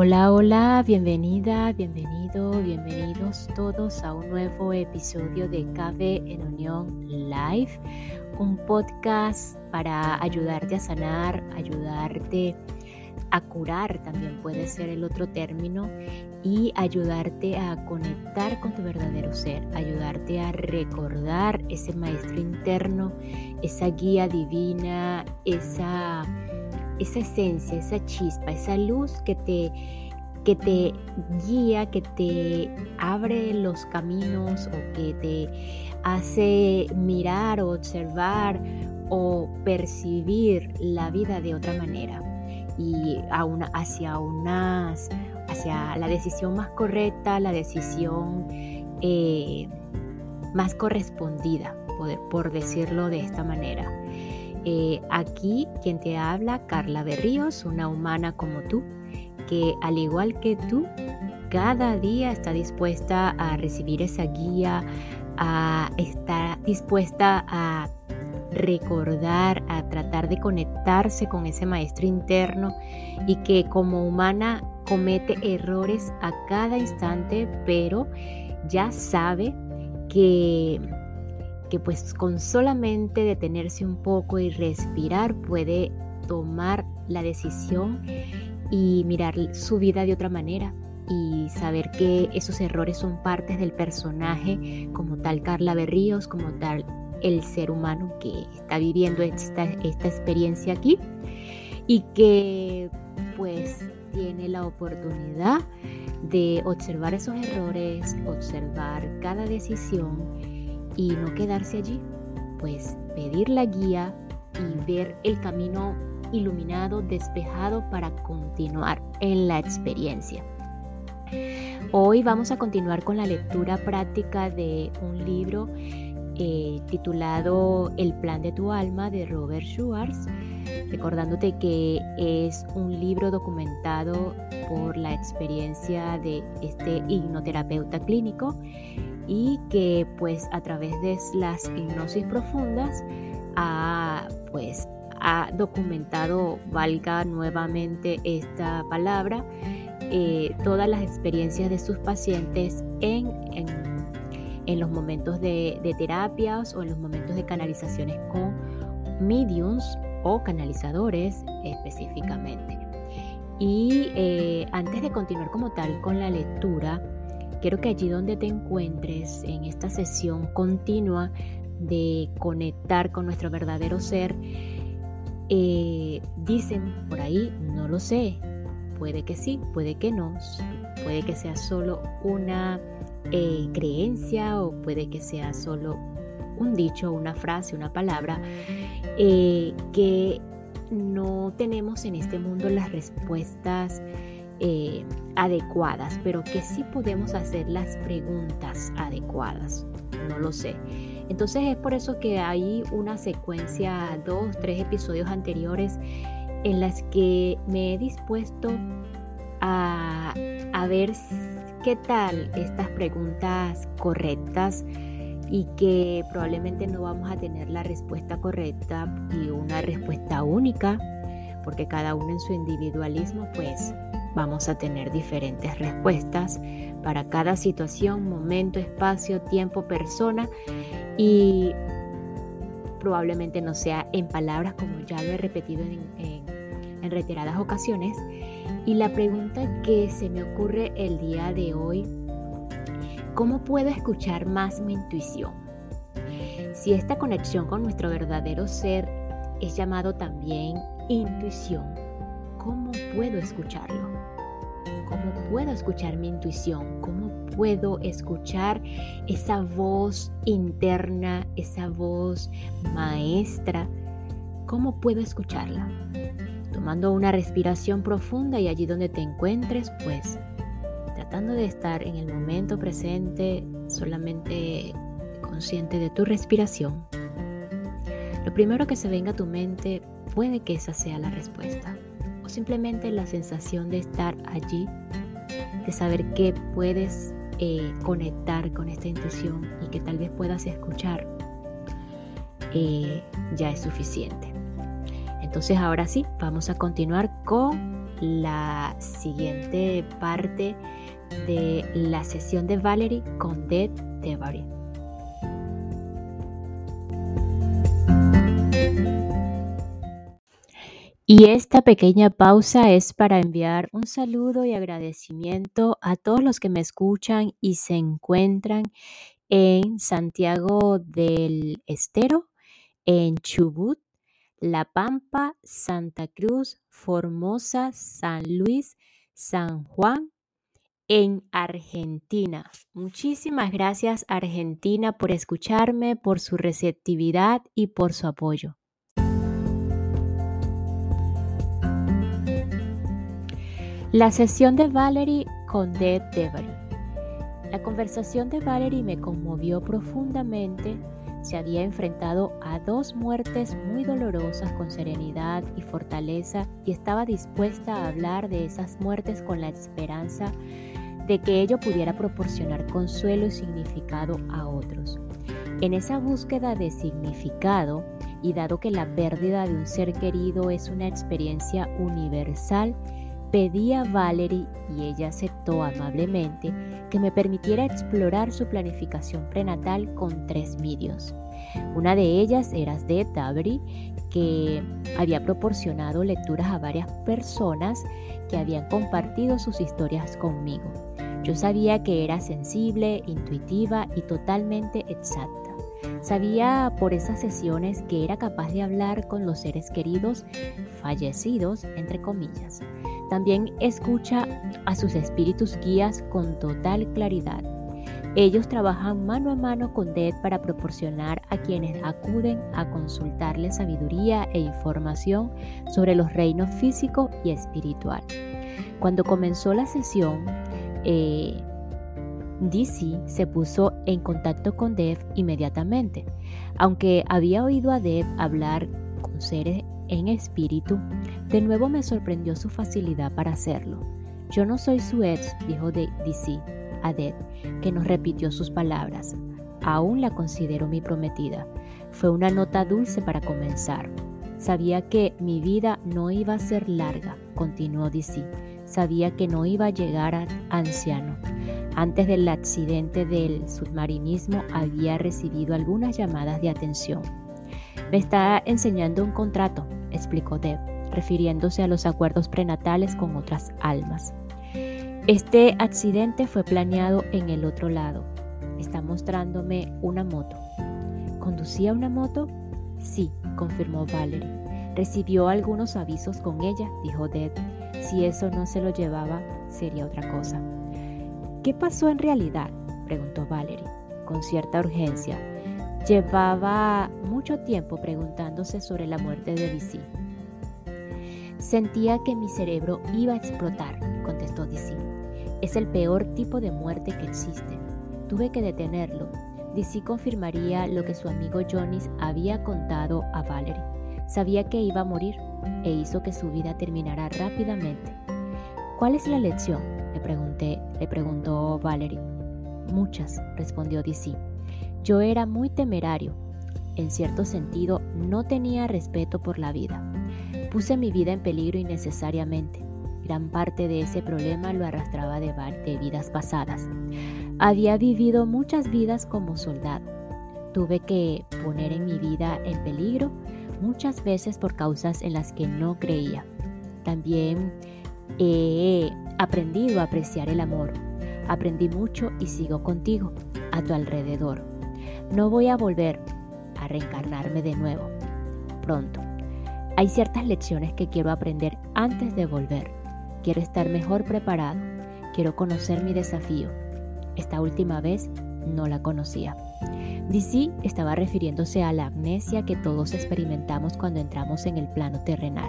Hola, hola, bienvenida, bienvenido, bienvenidos todos a un nuevo episodio de Cabe en Unión Live, un podcast para ayudarte a sanar, ayudarte a curar, también puede ser el otro término, y ayudarte a conectar con tu verdadero ser, ayudarte a recordar ese maestro interno, esa guía divina, esa esa esencia, esa chispa, esa luz que te, que te guía, que te abre los caminos o que te hace mirar o observar o percibir la vida de otra manera y a una, hacia unas hacia la decisión más correcta, la decisión eh, más correspondida, por decirlo de esta manera. Eh, aquí quien te habla, Carla Berríos, una humana como tú, que al igual que tú, cada día está dispuesta a recibir esa guía, a estar dispuesta a recordar, a tratar de conectarse con ese maestro interno y que como humana comete errores a cada instante, pero ya sabe que que pues con solamente detenerse un poco y respirar puede tomar la decisión y mirar su vida de otra manera y saber que esos errores son partes del personaje como tal Carla Berríos, como tal el ser humano que está viviendo esta, esta experiencia aquí y que pues tiene la oportunidad de observar esos errores, observar cada decisión y no quedarse allí, pues pedir la guía y ver el camino iluminado, despejado para continuar en la experiencia. Hoy vamos a continuar con la lectura práctica de un libro eh, titulado El plan de tu alma de Robert Schwartz, recordándote que es un libro documentado por la experiencia de este hipnoterapeuta clínico y que pues a través de las hipnosis profundas ha pues ha documentado, valga nuevamente esta palabra, eh, todas las experiencias de sus pacientes en, en, los momentos de, terapias o en los momentos de canalizaciones con mediums o canalizadores específicamente. Y eh, antes de continuar como tal con la lectura, Quiero que allí donde te encuentres en esta sesión continua de conectar con nuestro verdadero ser, eh, dicen por ahí, no lo sé, puede que sí, puede que no, puede que sea solo una eh, creencia o puede que sea solo un dicho, una frase, una palabra, eh, que no tenemos en este mundo las respuestas eh, adecuadas, pero que sí podemos hacer las preguntas adecuadas. No lo sé. Entonces es por eso que hay una secuencia, dos, tres episodios anteriores en las que me he dispuesto a, a ver qué tal estas preguntas correctas y que probablemente no vamos a tener la respuesta correcta y una respuesta única, porque cada uno en su individualismo pues vamos a tener diferentes respuestas para cada situación, momento, espacio, tiempo, persona y probablemente no sea en palabras como ya lo he repetido en, reiteradas ocasiones. Y la pregunta que se me ocurre el día de hoy, ¿cómo puedo escuchar más mi intuición? Si esta conexión con nuestro verdadero ser es llamado también intuición, ¿cómo puedo escucharlo? ¿Cómo puedo escuchar mi intuición? ¿Cómo puedo escuchar esa voz interna, esa voz maestra? ¿Cómo puedo escucharla? Tomando una respiración profunda y allí donde te encuentres, pues tratando de estar en el momento presente, solamente consciente de tu respiración. Lo primero que se venga a tu mente puede que esa sea la respuesta simplemente la sensación de estar allí, de saber que puedes eh, conectar con esta intuición y que tal vez puedas escuchar, eh, ya es suficiente. Entonces ahora sí, vamos a continuar con la siguiente parte de la sesión de Valerie con Dead Devari. Y esta pequeña pausa es para enviar un saludo y agradecimiento a todos los que me escuchan y se encuentran en Santiago del Estero, en Chubut, La Pampa, Santa Cruz, Formosa, San Luis, San Juan, en Argentina. Muchísimas gracias Argentina por escucharme, por su receptividad y por su apoyo. La sesión de Valerie con Deb Devery. La conversación de Valerie me conmovió profundamente. Se había enfrentado a dos muertes muy dolorosas con serenidad y fortaleza y estaba dispuesta a hablar de esas muertes con la esperanza de que ello pudiera proporcionar consuelo y significado a otros. En esa búsqueda de significado, y dado que la pérdida de un ser querido es una experiencia universal, Pedí a Valerie y ella aceptó amablemente que me permitiera explorar su planificación prenatal con tres medios. Una de ellas era de Tabri, que había proporcionado lecturas a varias personas que habían compartido sus historias conmigo. Yo sabía que era sensible, intuitiva y totalmente exacta. Sabía por esas sesiones que era capaz de hablar con los seres queridos fallecidos, entre comillas. También escucha a sus espíritus guías con total claridad. Ellos trabajan mano a mano con DED para proporcionar a quienes acuden a consultarle sabiduría e información sobre los reinos físico y espiritual. Cuando comenzó la sesión, eh, DC se puso en contacto con Dev inmediatamente. Aunque había oído a Dev hablar con seres en espíritu, de nuevo me sorprendió su facilidad para hacerlo. Yo no soy su ex, dijo DC a Dev, que nos repitió sus palabras. Aún la considero mi prometida. Fue una nota dulce para comenzar. Sabía que mi vida no iba a ser larga, continuó DC. Sabía que no iba a llegar a anciano. Antes del accidente del submarinismo había recibido algunas llamadas de atención. Me está enseñando un contrato, explicó Deb, refiriéndose a los acuerdos prenatales con otras almas. Este accidente fue planeado en el otro lado. Está mostrándome una moto. ¿Conducía una moto? Sí, confirmó Valerie. Recibió algunos avisos con ella, dijo Deb. Si eso no se lo llevaba, sería otra cosa. ¿Qué pasó en realidad? preguntó Valerie, con cierta urgencia. Llevaba mucho tiempo preguntándose sobre la muerte de DC. Sentía que mi cerebro iba a explotar, contestó DC. Es el peor tipo de muerte que existe. Tuve que detenerlo. DC confirmaría lo que su amigo Jonis había contado a Valerie. Sabía que iba a morir e hizo que su vida terminara rápidamente. ¿Cuál es la lección? Le pregunté, le preguntó Valerie. Muchas, respondió DC. Yo era muy temerario. En cierto sentido, no tenía respeto por la vida. Puse mi vida en peligro innecesariamente. Gran parte de ese problema lo arrastraba de, de vidas pasadas. Había vivido muchas vidas como soldado. Tuve que poner en mi vida en peligro muchas veces por causas en las que no creía. También he aprendido a apreciar el amor. Aprendí mucho y sigo contigo, a tu alrededor. No voy a volver a reencarnarme de nuevo. Pronto. Hay ciertas lecciones que quiero aprender antes de volver. Quiero estar mejor preparado. Quiero conocer mi desafío. Esta última vez no la conocía. DC estaba refiriéndose a la amnesia que todos experimentamos cuando entramos en el plano terrenal.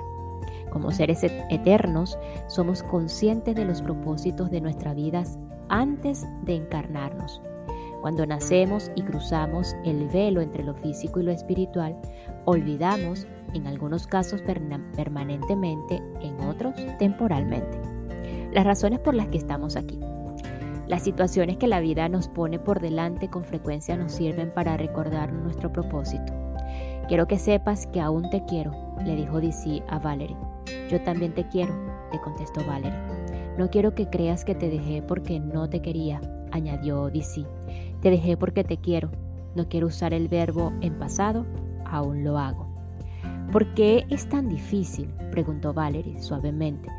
Como seres eternos, somos conscientes de los propósitos de nuestra vida antes de encarnarnos. Cuando nacemos y cruzamos el velo entre lo físico y lo espiritual, olvidamos, en algunos casos permanentemente, en otros temporalmente, las razones por las que estamos aquí. Las situaciones que la vida nos pone por delante con frecuencia nos sirven para recordar nuestro propósito. Quiero que sepas que aún te quiero, le dijo DC a Valerie. Yo también te quiero, le contestó Valerie. No quiero que creas que te dejé porque no te quería, añadió DC. Te dejé porque te quiero. No quiero usar el verbo en pasado, aún lo hago. ¿Por qué es tan difícil? preguntó Valerie suavemente.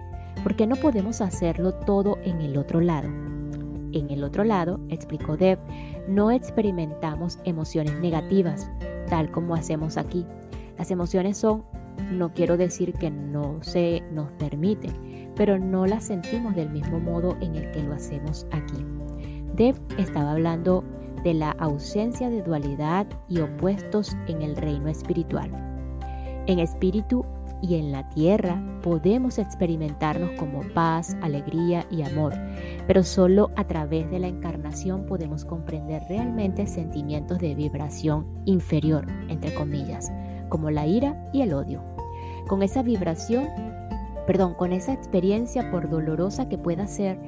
¿Por qué no podemos hacerlo todo en el otro lado? En el otro lado, explicó Deb, no experimentamos emociones negativas, tal como hacemos aquí. Las emociones son, no quiero decir que no se nos permite, pero no las sentimos del mismo modo en el que lo hacemos aquí. Deb estaba hablando de la ausencia de dualidad y opuestos en el reino espiritual. En espíritu y en la tierra podemos experimentarnos como paz, alegría y amor, pero solo a través de la encarnación podemos comprender realmente sentimientos de vibración inferior, entre comillas, como la ira y el odio. Con esa vibración, perdón, con esa experiencia por dolorosa que pueda ser,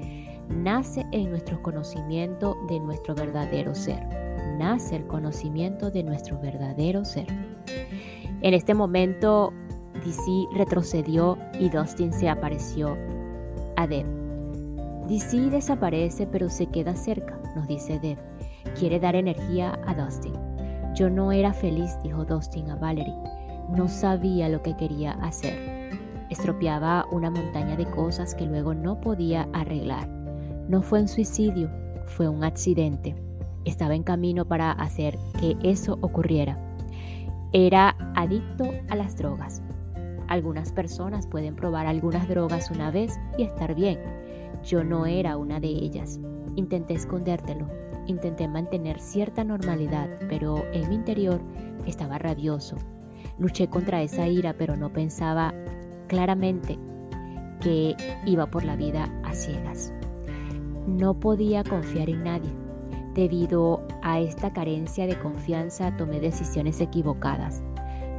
nace en nuestro conocimiento de nuestro verdadero ser. Nace el conocimiento de nuestro verdadero ser. En este momento DC retrocedió y Dustin se apareció a Deb. DC desaparece pero se queda cerca, nos dice Deb. Quiere dar energía a Dustin. Yo no era feliz, dijo Dustin a Valerie. No sabía lo que quería hacer. Estropeaba una montaña de cosas que luego no podía arreglar. No fue un suicidio, fue un accidente. Estaba en camino para hacer que eso ocurriera. Era adicto a las drogas. Algunas personas pueden probar algunas drogas una vez y estar bien. Yo no era una de ellas. Intenté escondértelo, intenté mantener cierta normalidad, pero en mi interior estaba rabioso. Luché contra esa ira, pero no pensaba claramente que iba por la vida a ciegas. No podía confiar en nadie. Debido a esta carencia de confianza tomé decisiones equivocadas.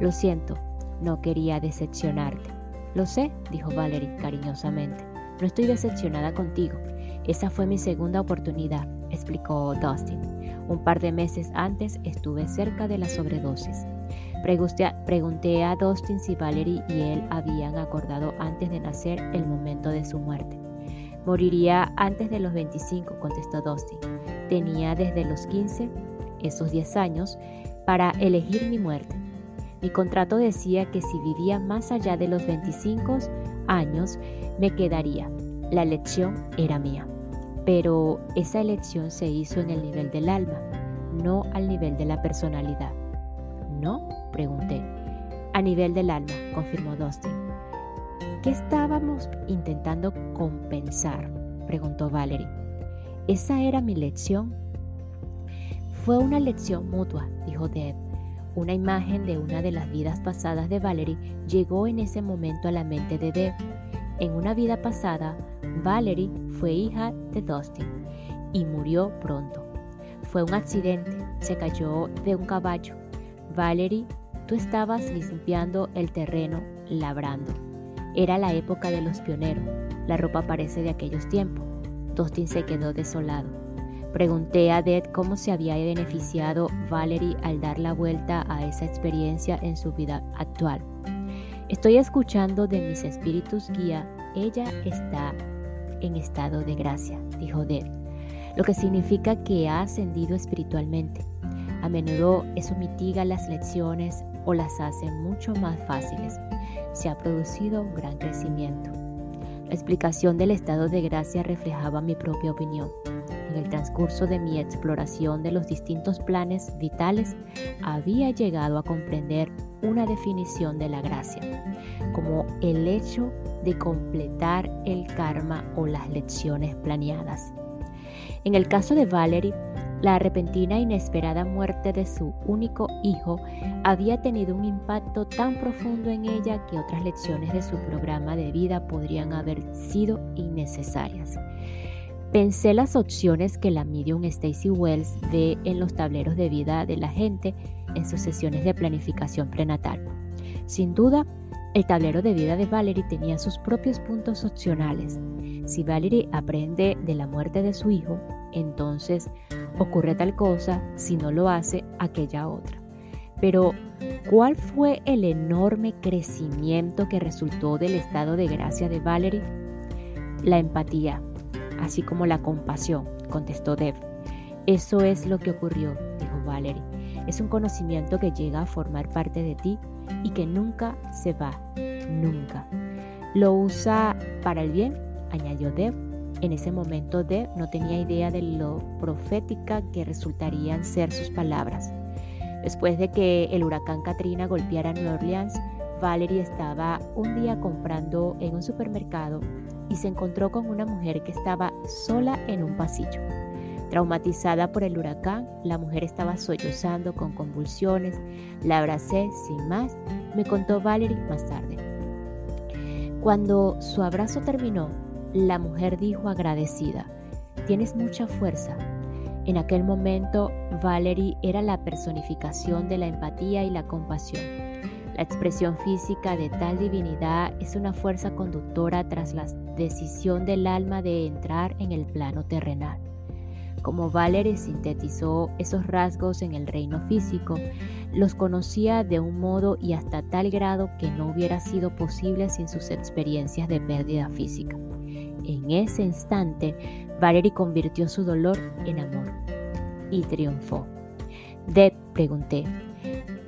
Lo siento, no quería decepcionarte. Lo sé, dijo Valerie cariñosamente. No estoy decepcionada contigo. Esa fue mi segunda oportunidad, explicó Dustin. Un par de meses antes estuve cerca de la sobredosis. Pregunté a Dustin si Valerie y él habían acordado antes de nacer el momento de su muerte. Moriría antes de los 25, contestó Dustin. Tenía desde los 15, esos 10 años, para elegir mi muerte. Mi contrato decía que si vivía más allá de los 25 años, me quedaría. La elección era mía. Pero esa elección se hizo en el nivel del alma, no al nivel de la personalidad. ¿No? Pregunté. A nivel del alma, confirmó Dustin. ¿Qué estábamos intentando compensar? Preguntó Valerie. ¿Esa era mi lección? Fue una lección mutua, dijo Deb. Una imagen de una de las vidas pasadas de Valerie llegó en ese momento a la mente de Deb. En una vida pasada, Valerie fue hija de Dustin y murió pronto. Fue un accidente, se cayó de un caballo. Valerie, tú estabas limpiando el terreno, labrando. Era la época de los pioneros, la ropa parece de aquellos tiempos. Dustin se quedó desolado. Pregunté a Ded cómo se había beneficiado Valerie al dar la vuelta a esa experiencia en su vida actual. Estoy escuchando de mis espíritus guía, ella está en estado de gracia, dijo Ded, lo que significa que ha ascendido espiritualmente. A menudo eso mitiga las lecciones o las hace mucho más fáciles. Se ha producido un gran crecimiento. La explicación del estado de gracia reflejaba mi propia opinión. En el transcurso de mi exploración de los distintos planes vitales, había llegado a comprender una definición de la gracia, como el hecho de completar el karma o las lecciones planeadas. En el caso de Valerie, la repentina e inesperada muerte de su único hijo había tenido un impacto tan profundo en ella que otras lecciones de su programa de vida podrían haber sido innecesarias. Pensé las opciones que la medium Stacy Wells ve en los tableros de vida de la gente en sus sesiones de planificación prenatal. Sin duda, el tablero de vida de Valerie tenía sus propios puntos opcionales. Si Valerie aprende de la muerte de su hijo, entonces ocurre tal cosa, si no lo hace, aquella otra. Pero, ¿cuál fue el enorme crecimiento que resultó del estado de gracia de Valerie? La empatía, así como la compasión, contestó Dev. Eso es lo que ocurrió, dijo Valerie. Es un conocimiento que llega a formar parte de ti y que nunca se va, nunca. Lo usa para el bien, añadió Dev. En ese momento Dev no tenía idea de lo profética que resultarían ser sus palabras. Después de que el huracán Katrina golpeara Nueva Orleans, Valerie estaba un día comprando en un supermercado y se encontró con una mujer que estaba sola en un pasillo. Traumatizada por el huracán, la mujer estaba sollozando con convulsiones. La abracé sin más, me contó Valerie más tarde. Cuando su abrazo terminó, la mujer dijo agradecida, tienes mucha fuerza. En aquel momento, Valerie era la personificación de la empatía y la compasión. La expresión física de tal divinidad es una fuerza conductora tras la decisión del alma de entrar en el plano terrenal. Como Valerie sintetizó esos rasgos en el reino físico, los conocía de un modo y hasta tal grado que no hubiera sido posible sin sus experiencias de pérdida física. En ese instante, Valerie convirtió su dolor en amor y triunfó. Deb pregunté,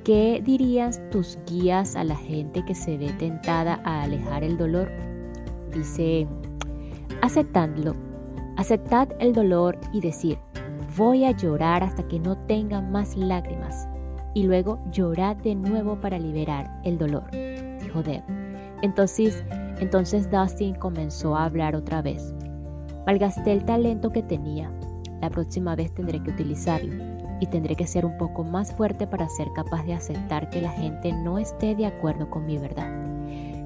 ¿qué dirías tus guías a la gente que se ve tentada a alejar el dolor? Dice, aceptadlo Aceptad el dolor y decir, voy a llorar hasta que no tenga más lágrimas. Y luego llorad de nuevo para liberar el dolor, dijo Deb. Entonces, entonces Dustin comenzó a hablar otra vez. Malgasté el talento que tenía. La próxima vez tendré que utilizarlo y tendré que ser un poco más fuerte para ser capaz de aceptar que la gente no esté de acuerdo con mi verdad.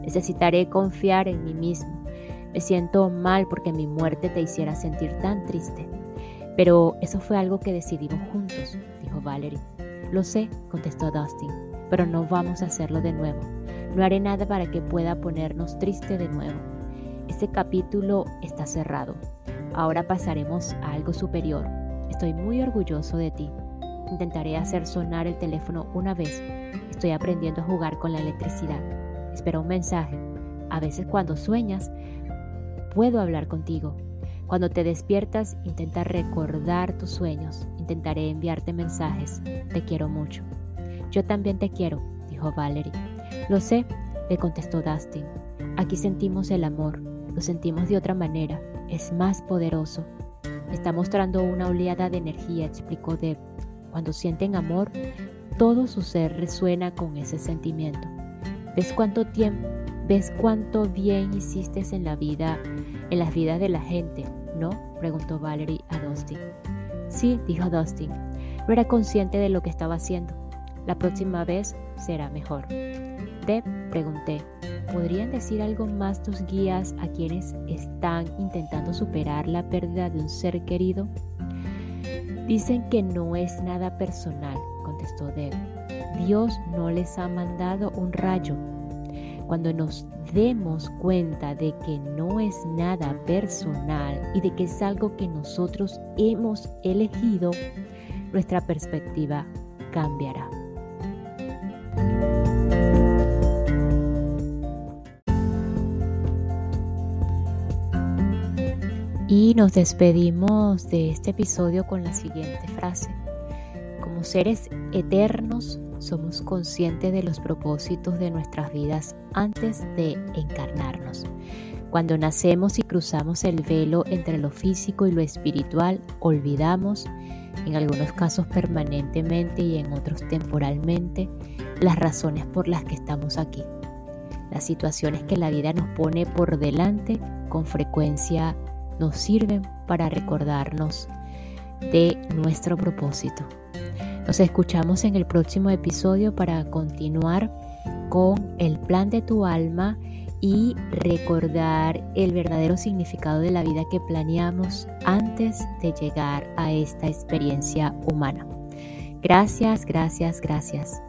Necesitaré confiar en mí mismo me siento mal porque mi muerte te hiciera sentir tan triste. Pero eso fue algo que decidimos juntos, dijo Valerie. Lo sé, contestó Dustin, pero no vamos a hacerlo de nuevo. No haré nada para que pueda ponernos triste de nuevo. Este capítulo está cerrado. Ahora pasaremos a algo superior. Estoy muy orgulloso de ti. Intentaré hacer sonar el teléfono una vez. Estoy aprendiendo a jugar con la electricidad. Espera un mensaje. A veces cuando sueñas, puedo hablar contigo. Cuando te despiertas, intenta recordar tus sueños. Intentaré enviarte mensajes. Te quiero mucho. Yo también te quiero, dijo Valerie. Lo sé, le contestó Dustin. Aquí sentimos el amor. Lo sentimos de otra manera. Es más poderoso. Está mostrando una oleada de energía, explicó Deb. Cuando sienten amor, todo su ser resuena con ese sentimiento. ¿Ves cuánto tiempo ¿Ves cuánto bien hiciste en la vida, en las vidas de la gente, no? preguntó Valerie a Dustin. Sí, dijo Dustin. No era consciente de lo que estaba haciendo. La próxima vez será mejor. Deb, pregunté, ¿podrían decir algo más tus guías a quienes están intentando superar la pérdida de un ser querido? Dicen que no es nada personal, contestó Deb. Dios no les ha mandado un rayo, cuando nos demos cuenta de que no es nada personal y de que es algo que nosotros hemos elegido, nuestra perspectiva cambiará. Y nos despedimos de este episodio con la siguiente frase. Como seres eternos, somos conscientes de los propósitos de nuestras vidas antes de encarnarnos. Cuando nacemos y cruzamos el velo entre lo físico y lo espiritual, olvidamos, en algunos casos permanentemente y en otros temporalmente, las razones por las que estamos aquí. Las situaciones que la vida nos pone por delante con frecuencia nos sirven para recordarnos de nuestro propósito. Nos escuchamos en el próximo episodio para continuar con el plan de tu alma y recordar el verdadero significado de la vida que planeamos antes de llegar a esta experiencia humana. Gracias, gracias, gracias.